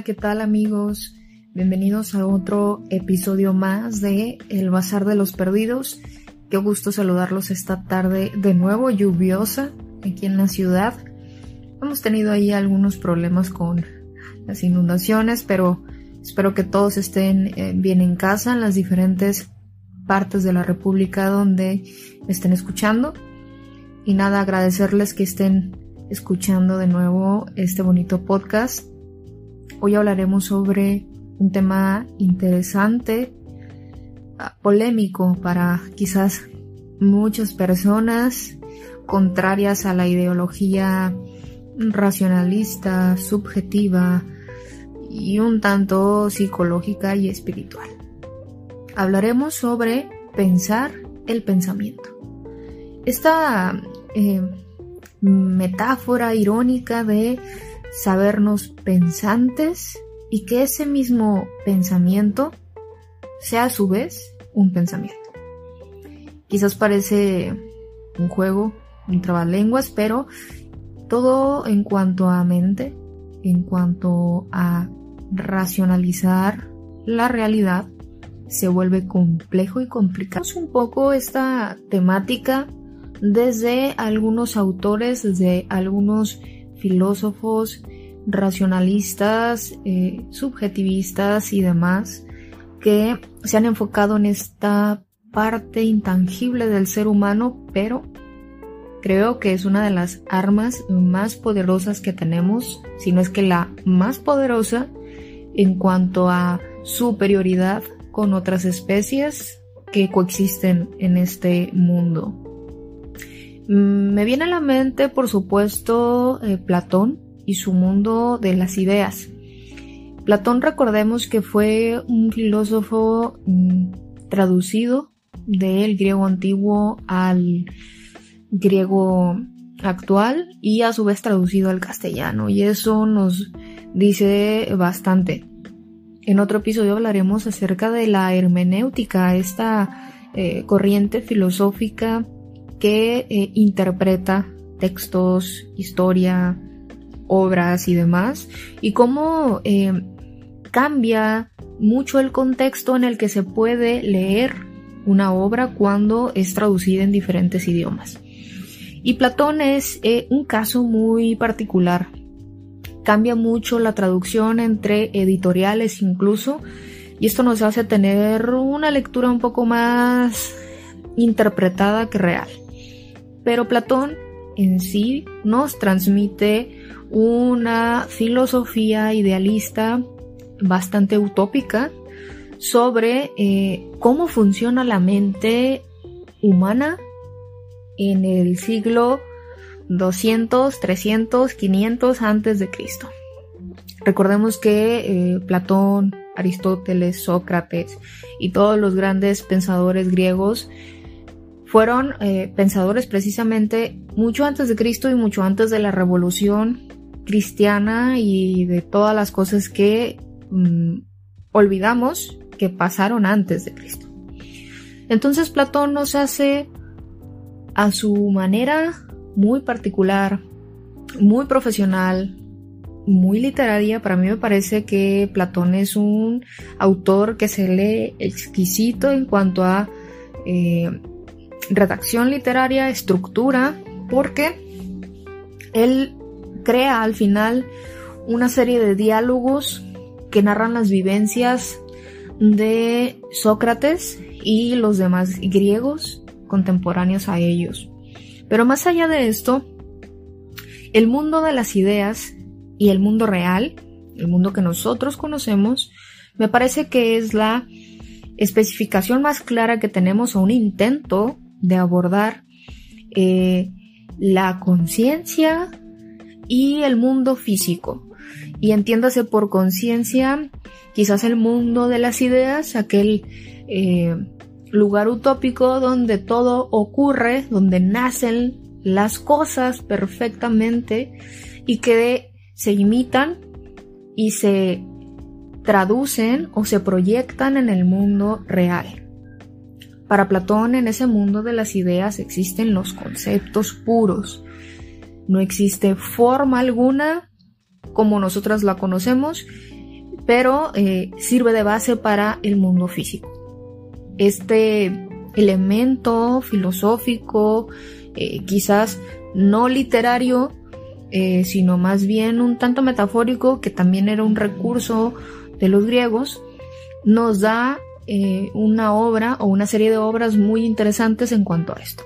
Hola, ¿qué tal amigos? Bienvenidos a otro episodio más de El Bazar de los Perdidos. Qué gusto saludarlos esta tarde de nuevo lluviosa aquí en la ciudad. Hemos tenido ahí algunos problemas con las inundaciones, pero espero que todos estén eh, bien en casa en las diferentes partes de la República donde me estén escuchando. Y nada, agradecerles que estén escuchando de nuevo este bonito podcast. Hoy hablaremos sobre un tema interesante, ah, polémico para quizás muchas personas contrarias a la ideología racionalista, subjetiva y un tanto psicológica y espiritual. Hablaremos sobre pensar el pensamiento. Esta eh, metáfora irónica de sabernos pensantes y que ese mismo pensamiento sea a su vez un pensamiento. Quizás parece un juego, un trabalenguas, pero todo en cuanto a mente, en cuanto a racionalizar la realidad, se vuelve complejo y complicado. Un poco esta temática desde algunos autores, desde algunos filósofos racionalistas, eh, subjetivistas y demás que se han enfocado en esta parte intangible del ser humano, pero creo que es una de las armas más poderosas que tenemos, si no es que la más poderosa en cuanto a superioridad con otras especies que coexisten en este mundo. Mm, me viene a la mente, por supuesto, eh, Platón y su mundo de las ideas. Platón recordemos que fue un filósofo mm, traducido del griego antiguo al griego actual y a su vez traducido al castellano y eso nos dice bastante. En otro episodio hablaremos acerca de la hermenéutica, esta eh, corriente filosófica que eh, interpreta textos, historia, obras y demás, y cómo eh, cambia mucho el contexto en el que se puede leer una obra cuando es traducida en diferentes idiomas. Y Platón es eh, un caso muy particular. Cambia mucho la traducción entre editoriales incluso, y esto nos hace tener una lectura un poco más interpretada que real pero Platón en sí nos transmite una filosofía idealista bastante utópica sobre eh, cómo funciona la mente humana en el siglo 200, 300, 500 antes de Cristo. Recordemos que eh, Platón, Aristóteles, Sócrates y todos los grandes pensadores griegos fueron eh, pensadores precisamente mucho antes de Cristo y mucho antes de la revolución cristiana y de todas las cosas que mm, olvidamos que pasaron antes de Cristo. Entonces Platón nos hace a su manera muy particular, muy profesional, muy literaria. Para mí me parece que Platón es un autor que se lee exquisito en cuanto a eh, redacción literaria, estructura, porque él crea al final una serie de diálogos que narran las vivencias de Sócrates y los demás griegos contemporáneos a ellos. Pero más allá de esto, el mundo de las ideas y el mundo real, el mundo que nosotros conocemos, me parece que es la especificación más clara que tenemos o un intento de abordar eh, la conciencia y el mundo físico. Y entiéndase por conciencia quizás el mundo de las ideas, aquel eh, lugar utópico donde todo ocurre, donde nacen las cosas perfectamente y que se imitan y se traducen o se proyectan en el mundo real. Para Platón, en ese mundo de las ideas existen los conceptos puros. No existe forma alguna como nosotras la conocemos pero eh, sirve de base para el mundo físico. Este elemento filosófico, eh, quizás no literario, eh, sino más bien un tanto metafórico, que también era un recurso de los griegos, nos da una obra o una serie de obras muy interesantes en cuanto a esto.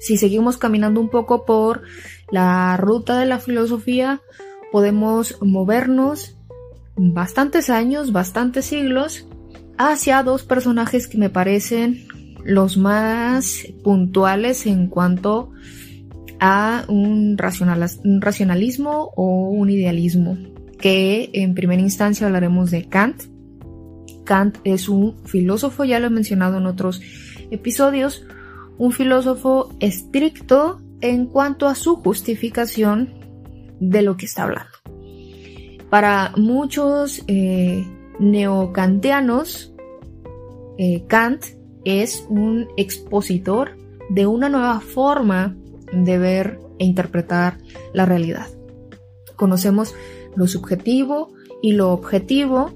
Si seguimos caminando un poco por la ruta de la filosofía, podemos movernos bastantes años, bastantes siglos, hacia dos personajes que me parecen los más puntuales en cuanto a un, racionalismo o un idealismo, que en primera instancia hablaremos de Kant. Kant es un filósofo, ya lo he mencionado en otros episodios, un filósofo estricto en cuanto a su justificación de lo que está hablando. Para muchos eh, neocantianos, eh, Kant es un expositor de una nueva forma de ver e interpretar la realidad. Conocemos lo subjetivo y lo objetivo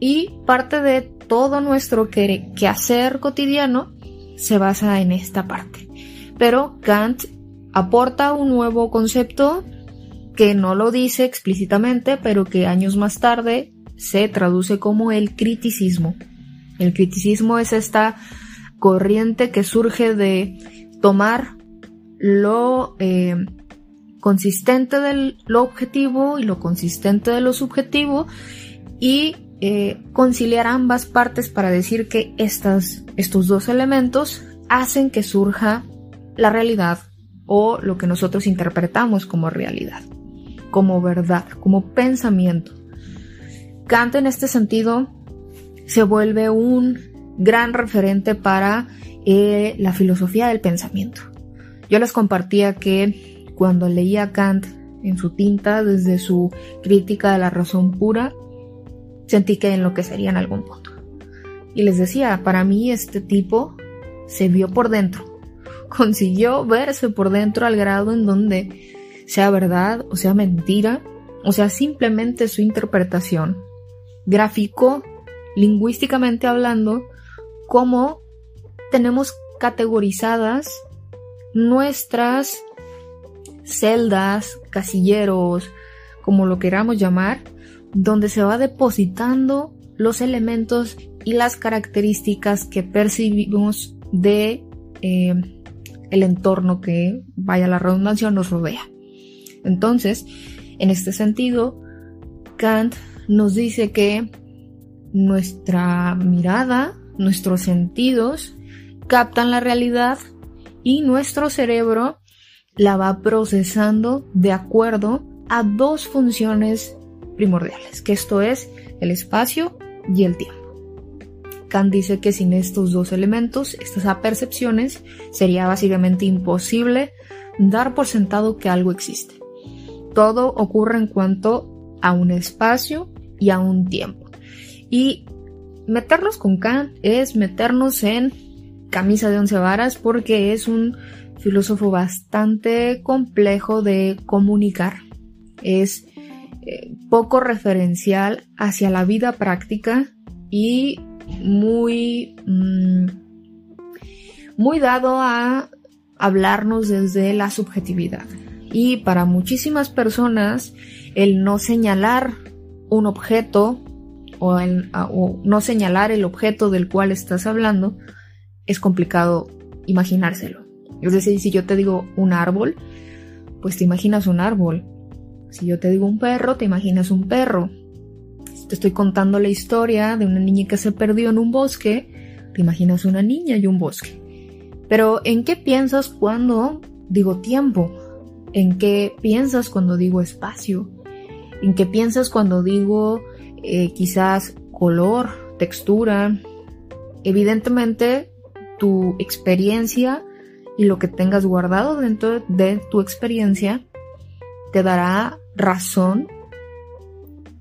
y parte de todo nuestro quehacer cotidiano se basa en esta parte. Pero Kant aporta un nuevo concepto que no lo dice explícitamente, pero que años más tarde se traduce como el criticismo. El criticismo es esta corriente que surge de tomar lo eh, consistente de lo objetivo y lo consistente de lo subjetivo y eh, conciliar ambas partes para decir que estas, estos dos elementos hacen que surja la realidad o lo que nosotros interpretamos como realidad como verdad, como pensamiento. Kant en este sentido se vuelve un gran referente para eh, la filosofía del pensamiento. Yo les compartía que cuando leía Kant en su tinta desde su crítica de la razón pura, sentí que enloquecería en algún punto. Y les decía, para mí este tipo se vio por dentro, consiguió verse por dentro al grado en donde sea verdad o sea mentira, o sea simplemente su interpretación, graficó lingüísticamente hablando cómo tenemos categorizadas nuestras celdas, casilleros, como lo queramos llamar, donde se va depositando los elementos y las características que percibimos de eh, el entorno que, vaya la redundancia, nos rodea. Entonces, en este sentido, Kant nos dice que nuestra mirada, nuestros sentidos captan la realidad y nuestro cerebro la va procesando de acuerdo a dos funciones primordiales, que esto es el espacio y el tiempo. Kant dice que sin estos dos elementos, estas apercepciones, sería básicamente imposible dar por sentado que algo existe todo ocurre en cuanto a un espacio y a un tiempo. Y meternos con Kant es meternos en camisa de once varas porque es un filósofo bastante complejo de comunicar. Es poco referencial hacia la vida práctica y muy, mm, muy dado a hablarnos desde la subjetividad. Y para muchísimas personas, el no señalar un objeto o, no señalar el objeto del cual estás hablando es complicado imaginárselo. Es decir, si yo te digo un árbol, pues te imaginas un árbol. Si yo te digo un perro, te imaginas un perro. Si te estoy contando la historia de una niña que se perdió en un bosque, te imaginas una niña y un bosque. Pero ¿en qué piensas cuando digo tiempo? en qué piensas cuando digo espacio, en qué piensas cuando digo eh, quizás color, textura. Evidentemente, tu experiencia y lo que tengas guardado dentro de tu experiencia te dará razón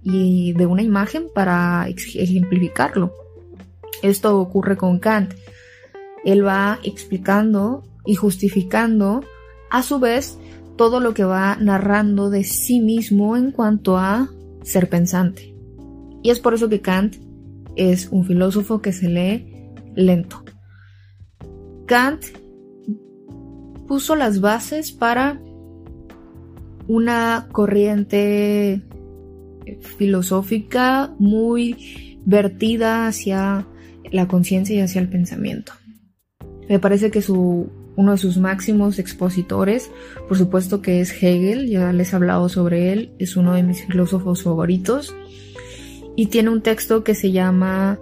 y de una imagen para ejemplificarlo. Esto ocurre con Kant. Él va explicando y justificando a su vez todo lo que va narrando de sí mismo en cuanto a ser pensante. Y es por eso que Kant es un filósofo que se lee lento. Kant puso las bases para una corriente filosófica muy vertida hacia la conciencia y hacia el pensamiento. Me parece que su, uno de sus máximos expositores, por supuesto que es Hegel, ya les he hablado sobre él, es uno de mis filósofos favoritos, y tiene un texto que se llama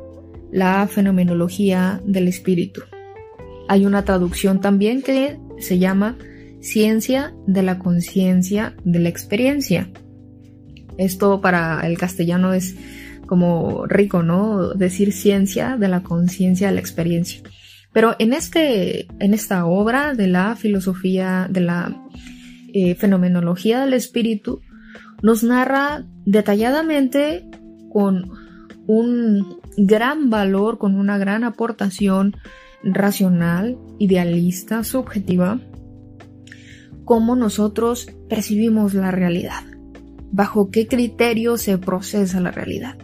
La fenomenología del espíritu. Hay una traducción también que se llama Ciencia de la conciencia de la experiencia. Esto para el castellano es como rico, ¿no? Decir ciencia de la conciencia de la experiencia. Pero en, este, en esta obra de la filosofía, de la eh, fenomenología del espíritu, nos narra detalladamente con un gran valor, con una gran aportación racional, idealista, subjetiva, cómo nosotros percibimos la realidad, bajo qué criterio se procesa la realidad.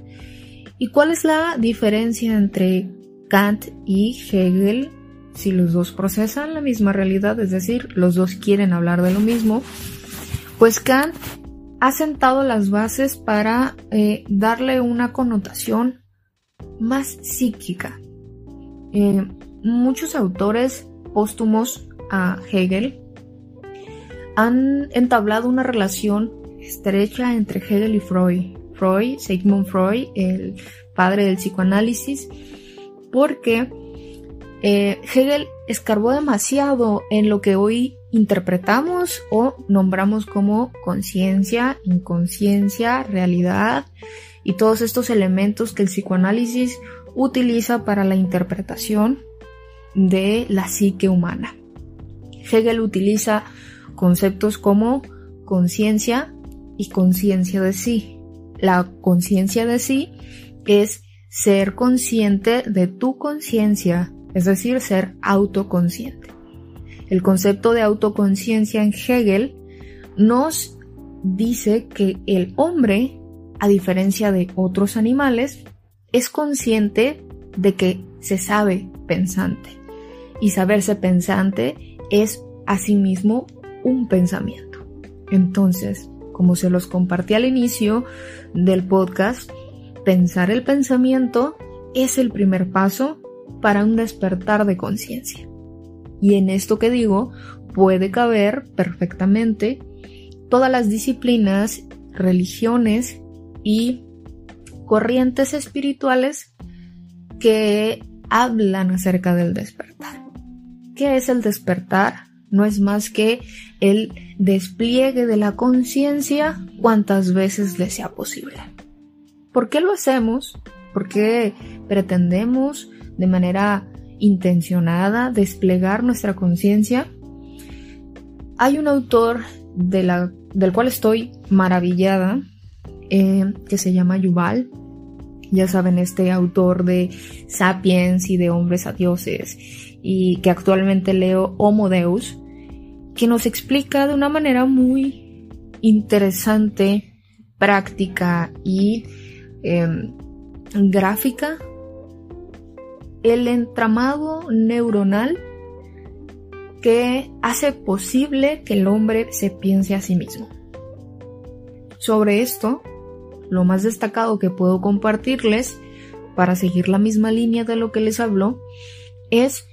¿Y cuál es la diferencia entre Kant y Hegel si los dos procesan la misma realidad, es decir, los dos quieren hablar de lo mismo? Pues Kant ha sentado las bases para eh, darle una connotación más psíquica. Eh, muchos autores póstumos a Hegel han entablado una relación estrecha entre Hegel y Freud. Freud, Sigmund Freud, el padre del psicoanálisis, porque eh, Hegel escarbó demasiado en lo que hoy interpretamos o nombramos como conciencia, inconsciencia, realidad y todos estos elementos que el psicoanálisis utiliza para la interpretación de la psique humana. Hegel utiliza conceptos como conciencia y conciencia de sí. La conciencia de sí es ser consciente de tu conciencia, es decir, ser autoconsciente. El concepto de autoconciencia en Hegel nos dice que el hombre, a diferencia de otros animales, es consciente de que se sabe pensante y saberse pensante es asimismo un pensamiento. Entonces, como se los compartí al inicio del podcast, pensar el pensamiento es el primer paso para un despertar de conciencia. Y en esto que digo puede caber perfectamente todas las disciplinas, religiones y corrientes espirituales que hablan acerca del despertar. ¿Qué es el despertar? No es más que el despliegue de la conciencia cuantas veces le sea posible. ¿Por qué lo hacemos? ¿Por qué pretendemos de manera intencionada desplegar nuestra conciencia? Hay un autor del cual estoy maravillada, eh, que se llama Yuval. Ya saben, este autor de Sapiens y de Hombres a Dioses y que actualmente leo Homo Deus, que nos explica de una manera muy interesante, práctica y em, gráfica el entramado neuronal que hace posible que el hombre se piense a sí mismo. Sobre esto, lo más destacado que puedo compartirles para seguir la misma línea de lo que les hablo es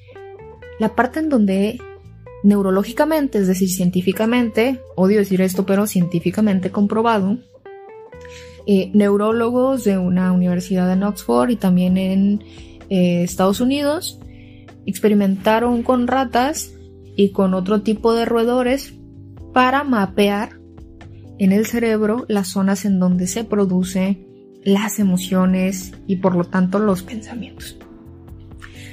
la parte en donde neurológicamente, es decir, científicamente, odio decir esto, pero científicamente comprobado, eh, neurólogos de una universidad en Oxford y también en eh, Estados Unidos experimentaron con ratas y con otro tipo de roedores para mapear en el cerebro las zonas en donde se producen las emociones y por lo tanto los pensamientos.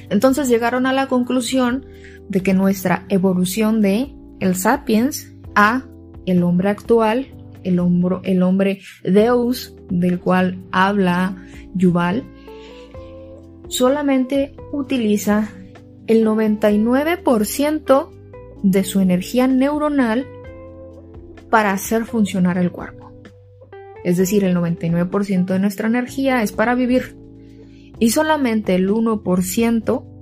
Entonces llegaron a la conclusión de que nuestra evolución de el sapiens a el hombre actual, el, el hombre Deus, del cual habla Yuval, solamente utiliza el 99% de su energía neuronal para hacer funcionar el cuerpo. es decir, el 99% de nuestra energía es para vivir y solamente el 1%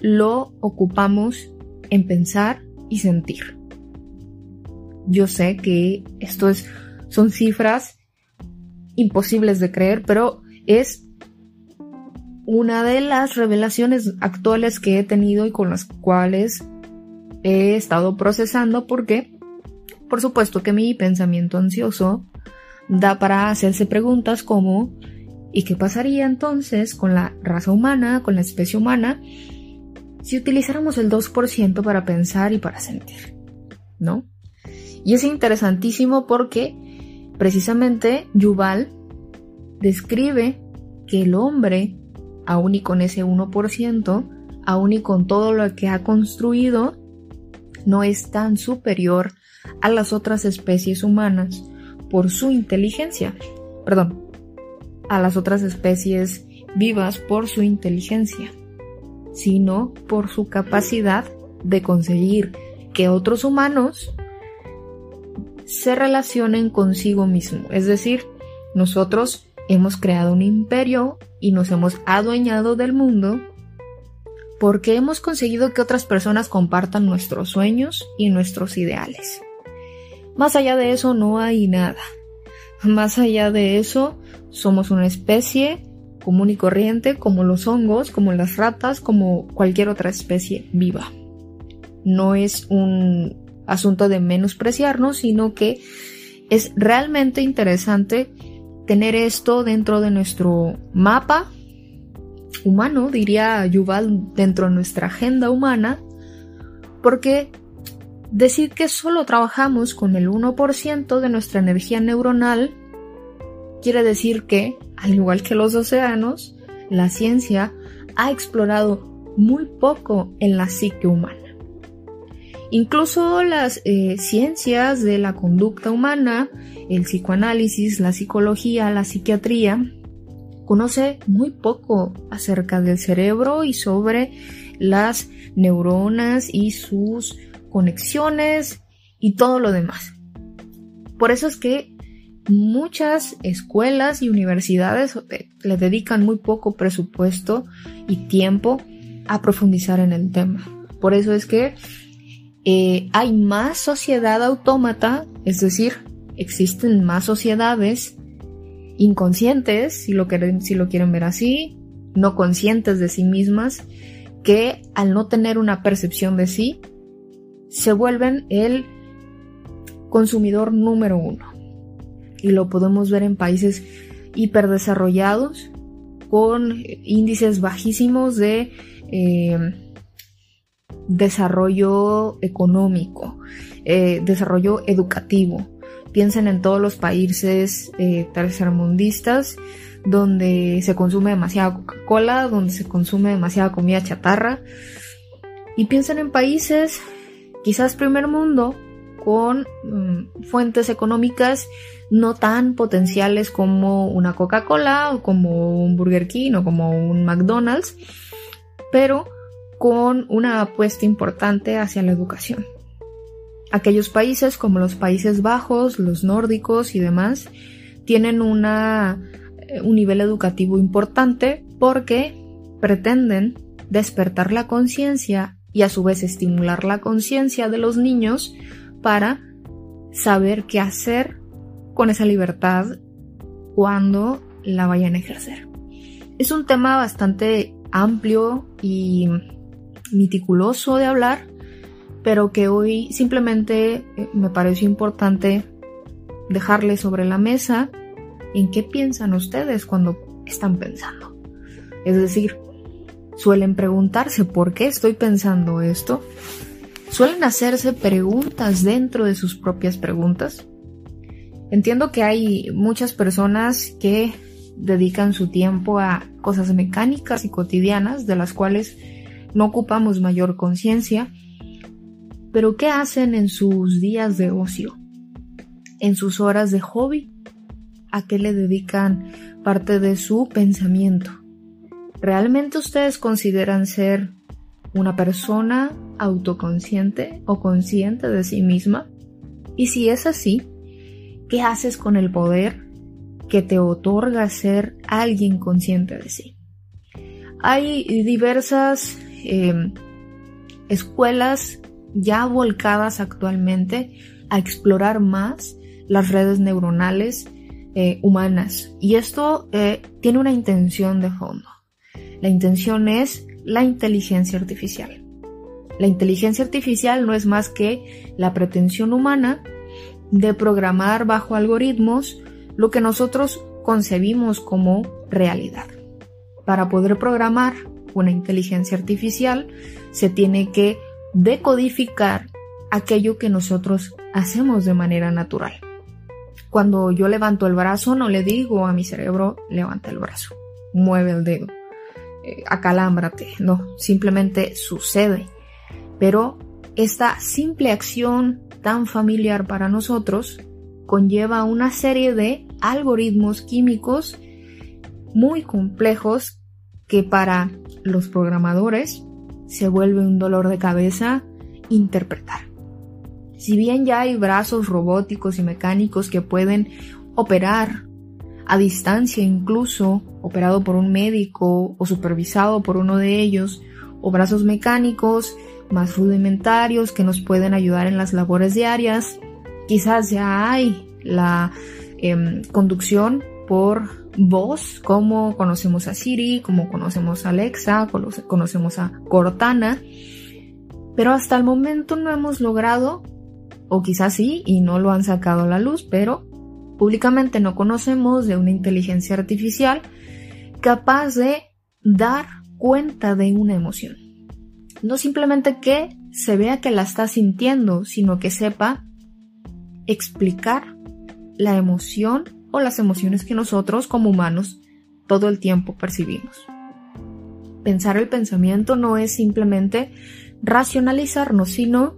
lo ocupamos en pensar y sentir. Yo sé que esto es, son cifras imposibles de creer, pero es una de las revelaciones actuales que he tenido y con las cuales he estado procesando porque, por supuesto que mi pensamiento ansioso da para hacerse preguntas como ¿y qué pasaría entonces con la raza humana, con la especie humana, si utilizáramos el 2% para pensar y para sentir? ¿No? Y es interesantísimo porque precisamente Yuval describe que el hombre, aún y con ese 1%, aún y con todo lo que ha construido, no es tan superior a las otras especies humanas por su inteligencia, perdón, a las otras especies vivas por su inteligencia, sino por su capacidad de conseguir que otros humanos se relacionen consigo mismo. Es decir, nosotros hemos creado un imperio y nos hemos adueñado del mundo porque hemos conseguido que otras personas compartan nuestros sueños y nuestros ideales. Más allá de eso no hay nada. Más allá de eso, somos una especie común y corriente como los hongos, como las ratas, como cualquier otra especie viva. No es un asunto de menospreciarnos, sino que es realmente interesante tener esto dentro de nuestro mapa humano, diría Yuval, dentro de nuestra agenda humana, porque Decir que solo trabajamos con el 1% de nuestra energía neuronal quiere decir que, al igual que los océanos, la ciencia ha explorado muy poco en la psique humana. Incluso las eh, ciencias de la conducta humana, el psicoanálisis, la psicología, la psiquiatría, conoce muy poco acerca del cerebro y sobre las neuronas y sus conexiones y todo lo demás. Por eso es que muchas escuelas y universidades le dedican muy poco presupuesto y tiempo a profundizar en el tema. Por eso es que eh, hay más sociedad autómata, es decir, existen más sociedades inconscientes, si lo, quieren, si lo quieren ver así, no conscientes de sí mismas, que al no tener una percepción de sí, se vuelven el consumidor número uno. Y lo podemos ver en países hiperdesarrollados con índices bajísimos de eh, desarrollo económico, eh, desarrollo educativo. Piensen en todos los países eh, tercermundistas donde se consume demasiada Coca-Cola, donde se consume demasiada comida chatarra. Y piensen en países quizás primer mundo con mm, fuentes económicas no tan potenciales como una Coca-Cola o como un Burger King o como un McDonald's, pero con una apuesta importante hacia la educación. Aquellos países como los Países Bajos, los nórdicos y demás tienen una, eh, un nivel educativo importante porque pretenden despertar la conciencia y a su vez estimular la conciencia de los niños para saber qué hacer con esa libertad cuando la vayan a ejercer. Es un tema bastante amplio y meticuloso de hablar, pero que hoy simplemente eh, me pareció importante dejarle sobre la mesa en qué piensan ustedes cuando están pensando. Es decir, Suelen preguntarse por qué estoy pensando esto. Suelen hacerse preguntas dentro de sus propias preguntas. Entiendo que hay muchas personas que dedican su tiempo a cosas mecánicas y cotidianas de las cuales no ocupamos mayor conciencia, pero ¿qué hacen en sus días de ocio? ¿En sus horas de hobby? ¿A qué le dedican parte de su pensamiento? ¿Realmente ustedes consideran ser una persona autoconsciente o consciente de sí misma? Y si es así, ¿qué haces con el poder que te otorga ser alguien consciente de sí. Hay diversas em, escuelas ya volcadas actualmente a explorar más las redes neuronales eh, humanas y esto eh, tiene una intención de fondo. La intención es la inteligencia artificial. La inteligencia artificial no es más que la pretensión humana de programar bajo algoritmos lo que nosotros concebimos como realidad. Para poder programar una inteligencia artificial se tiene que decodificar aquello que nosotros hacemos de manera natural. Cuando yo levanto el brazo no le digo a mi cerebro levanta el brazo, mueve el dedo, eh, acalámbrate, no, simplemente sucede. Pero esta simple acción tan familiar para nosotros conlleva una serie de algoritmos químicos muy complejos que para los programadores se vuelve un dolor de cabeza interpretar. Si bien ya hay brazos robóticos y mecánicos que pueden operar a distancia incluso, operado por un médico o supervisado por uno de ellos, o brazos mecánicos más rudimentarios que nos pueden ayudar en las labores diarias, quizás ya hay la em, conducción por voz, como conocemos a Siri, como conocemos a Alexa, conocemos a Cortana, pero hasta el momento no hemos logrado, o quizás sí, y no lo han sacado a la luz, pero públicamente no conocemos de una inteligencia artificial capaz de dar cuenta de una emoción. No simplemente que se vea que la está sintiendo, sino que sepa explicar la emoción o las emociones que nosotros como humanos todo el tiempo percibimos. Pensar el pensamiento no es simplemente racionalizarnos, sino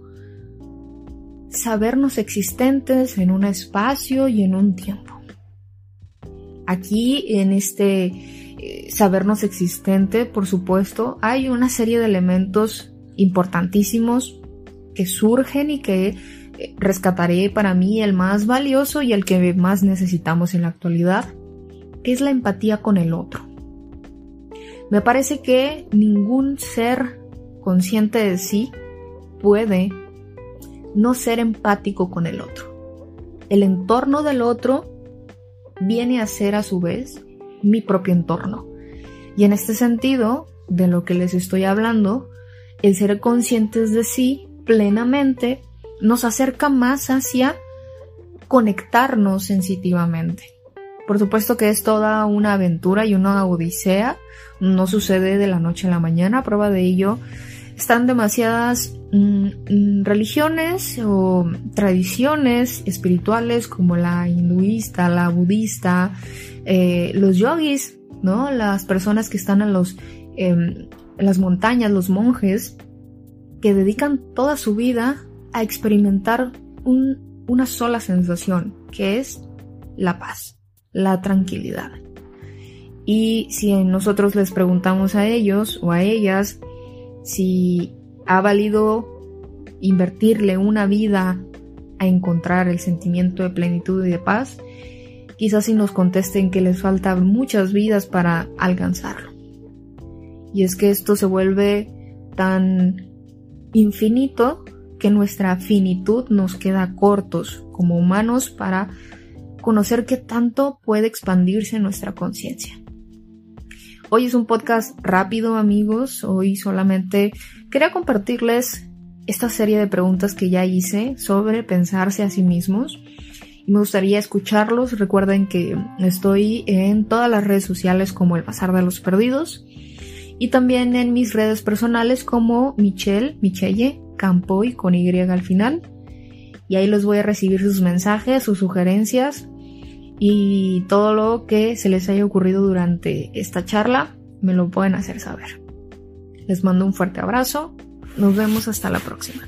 sabernos existentes en un espacio y en un tiempo. Aquí, en este sabernos existente, por supuesto, hay una serie de elementos importantísimos que surgen y que eh, rescataré para mí el más valioso y el que más necesitamos en la actualidad, que es la empatía con el otro. Me parece que ningún ser consciente de sí puede no ser empático con el otro. El entorno del otro viene a ser a su vez mi propio entorno. Y en este sentido, de lo que les estoy hablando, el ser conscientes de sí plenamente nos acerca más hacia conectarnos sensitivamente. Por supuesto que es toda una aventura y una odisea, no sucede de la noche a la mañana, prueba de ello están demasiadas mm, religiones o tradiciones espirituales como la hinduista, la budista, eh, los yogis, ¿no? Las personas que están en, los, em, las montañas, los monjes, que dedican toda su vida a experimentar una sola sensación, que es la paz, la tranquilidad. Y si nosotros les preguntamos a ellos o a ellas si ha valido invertirle una vida a encontrar el sentimiento de plenitud y de paz, quizás si nos contesten que les faltan muchas vidas para alcanzarlo. Y es que esto se vuelve tan infinito que nuestra finitud nos queda cortos como humanos para conocer qué tanto puede expandirse nuestra conciencia. Hoy es un podcast rápido amigos, hoy solamente quería compartirles esta serie de preguntas que ya hice sobre pensarse a sí mismos. Me gustaría escucharlos. Recuerden que estoy en todas las redes sociales como El Pasar de los Perdidos y también en mis redes personales como Michelle, Michelle, Campoy con Y al final. Y ahí les voy a recibir sus mensajes, sus sugerencias y todo lo que se les haya ocurrido durante esta charla me lo pueden hacer saber. Les mando un fuerte abrazo, nos vemos hasta la próxima.